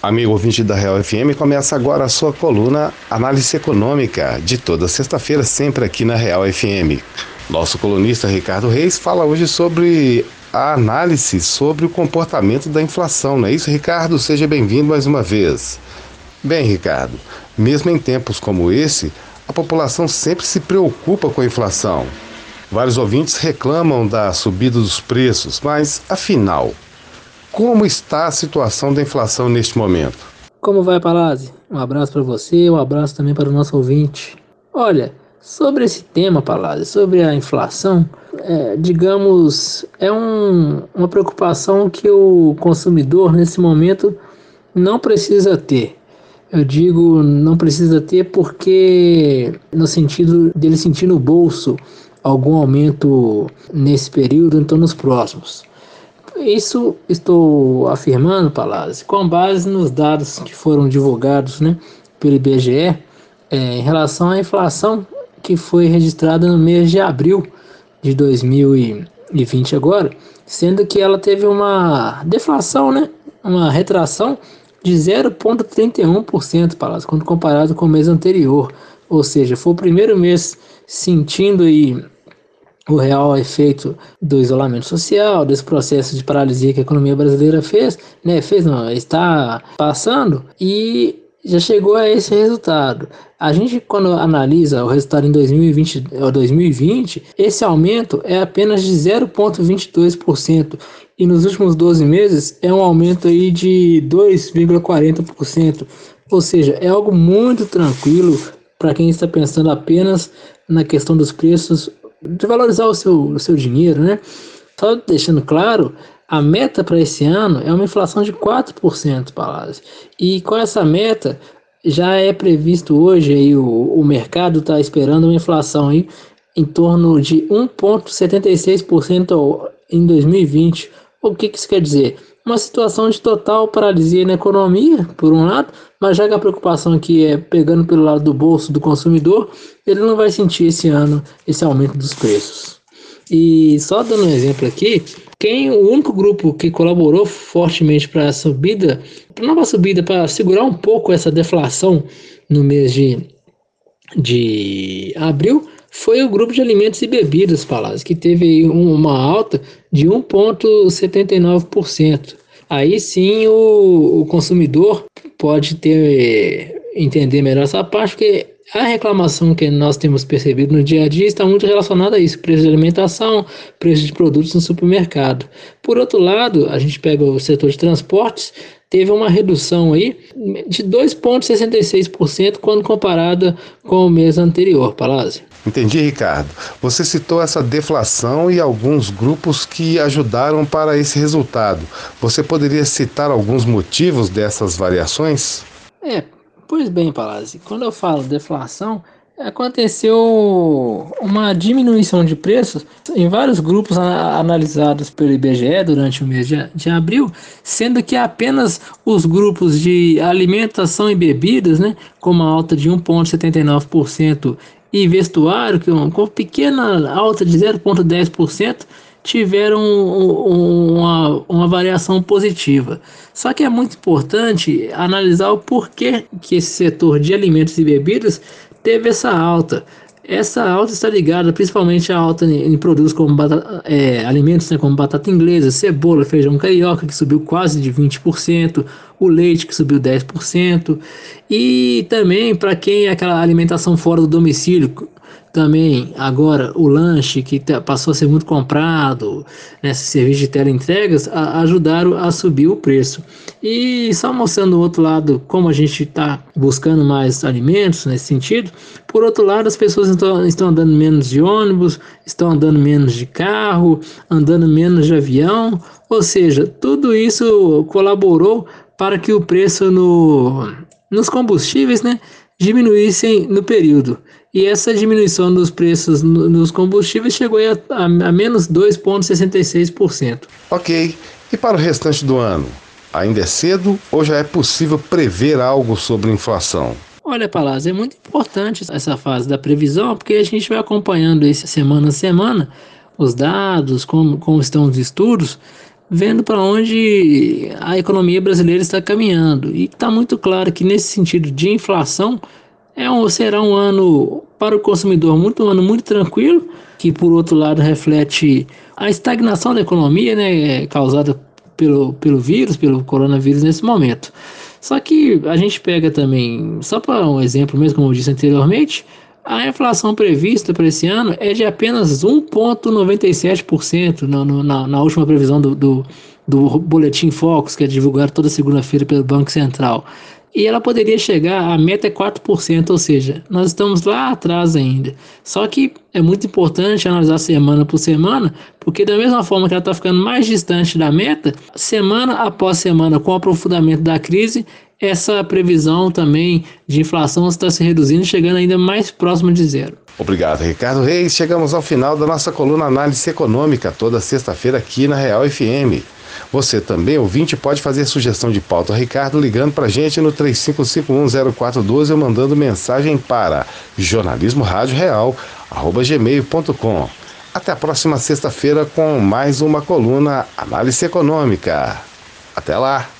Amigo ouvinte da Real FM, começa agora a sua coluna Análise Econômica, de toda sexta-feira, sempre aqui na Real FM. Nosso colunista Ricardo Reis fala hoje sobre a análise sobre o comportamento da inflação, não é isso, Ricardo? Seja bem-vindo mais uma vez. Bem, Ricardo, mesmo em tempos como esse, a população sempre se preocupa com a inflação. Vários ouvintes reclamam da subida dos preços, mas afinal, como está a situação da inflação neste momento? Como vai, Palazzi? Um abraço para você, um abraço também para o nosso ouvinte. Olha, sobre esse tema, Palazzi, sobre a inflação, é, digamos, é um, uma preocupação que o consumidor nesse momento não precisa ter. Eu digo não precisa ter porque no sentido dele sentir no bolso algum aumento nesse período, então nos próximos. Isso estou afirmando, Palácio, com base nos dados que foram divulgados né, pelo IBGE é, em relação à inflação que foi registrada no mês de abril de 2020 agora, sendo que ela teve uma deflação, né, uma retração de 0,31%, Palácio, quando comparado com o mês anterior. Ou seja, foi o primeiro mês sentindo aí o real efeito do isolamento social, desse processo de paralisia que a economia brasileira fez, né, fez não, está passando e já chegou a esse resultado. A gente, quando analisa o resultado em 2020, 2020 esse aumento é apenas de 0,22%, e nos últimos 12 meses é um aumento aí de 2,40%. Ou seja, é algo muito tranquilo para quem está pensando apenas na questão dos preços de valorizar o seu, o seu dinheiro, né? Só deixando claro, a meta para esse ano é uma inflação de 4%, Palácio. E com essa meta, já é previsto hoje, aí, o, o mercado está esperando uma inflação aí em torno de 1,76% em 2020. O que, que isso quer dizer? Uma situação de total paralisia na economia, por um lado, mas já que a preocupação aqui é pegando pelo lado do bolso do consumidor, ele não vai sentir esse ano esse aumento dos preços. E só dando um exemplo aqui, quem o único grupo que colaborou fortemente para a subida, para nova subida, para segurar um pouco essa deflação no mês de, de abril, foi o grupo de alimentos e bebidas, Palácio, que teve uma alta de 1,79%. Aí sim o, o consumidor pode ter entender melhor essa parte, porque a reclamação que nós temos percebido no dia a dia está muito relacionada a isso: preço de alimentação, preço de produtos no supermercado. Por outro lado, a gente pega o setor de transportes, teve uma redução aí de 2,66% quando comparada com o mês anterior, Palazzi. Entendi, Ricardo. Você citou essa deflação e alguns grupos que ajudaram para esse resultado. Você poderia citar alguns motivos dessas variações? É, pois bem, Palazzi. Quando eu falo deflação, aconteceu uma diminuição de preços em vários grupos analisados pelo IBGE durante o mês de, de abril, sendo que apenas os grupos de alimentação e bebidas, né, com uma alta de 1,79% e vestuário, que com pequena alta de 0,10%, tiveram uma, uma variação positiva. Só que é muito importante analisar o porquê que esse setor de alimentos e bebidas teve essa alta. Essa alta está ligada principalmente à alta em, produtos como batata, é, alimentos né, como batata inglesa, cebola, feijão carioca, que subiu quase de 20%, o leite, que subiu 10%, e também para quem é aquela alimentação fora do domicílio, também agora o lanche que passou a ser muito comprado, nesse né, serviço de teleentregas, ajudaram a subir o preço. E só mostrando o outro lado, como a gente está buscando mais alimentos nesse sentido, por outro lado, as pessoas estão, estão andando menos de ônibus, estão andando menos de carro, andando menos de avião, ou seja, tudo isso colaborou para que o preço no, nos combustíveis né, diminuíssem no período. E essa diminuição dos preços nos combustíveis chegou a, a, a menos 2,66%. Ok. E para o restante do ano? Ainda é cedo ou já é possível prever algo sobre inflação? Olha, Palácio, é muito importante essa fase da previsão, porque a gente vai acompanhando isso semana a semana, os dados, como, como estão os estudos, vendo para onde a economia brasileira está caminhando. E está muito claro que nesse sentido de inflação é um, será um ano para o consumidor muito um ano muito tranquilo, que por outro lado reflete a estagnação da economia, né, causada pelo, pelo vírus, pelo coronavírus nesse momento. Só que a gente pega também, só para um exemplo mesmo, como eu disse anteriormente, a inflação prevista para esse ano é de apenas 1,97% na, na, na última previsão do, do, do Boletim Focus, que é divulgado toda segunda-feira pelo Banco Central. E ela poderia chegar, a meta é 4%, ou seja, nós estamos lá atrás ainda. Só que é muito importante analisar semana por semana, porque da mesma forma que ela está ficando mais distante da meta, semana após semana, com o aprofundamento da crise, essa previsão também de inflação está se reduzindo, chegando ainda mais próximo de zero. Obrigado, Ricardo Reis. Chegamos ao final da nossa coluna Análise Econômica, toda sexta-feira aqui na Real FM. Você também, ouvinte, pode fazer sugestão de pauta Ricardo ligando para a gente no 35510412 ou mandando mensagem para jornalismoradioreal.gmail.com. Até a próxima sexta-feira com mais uma coluna Análise Econômica. Até lá!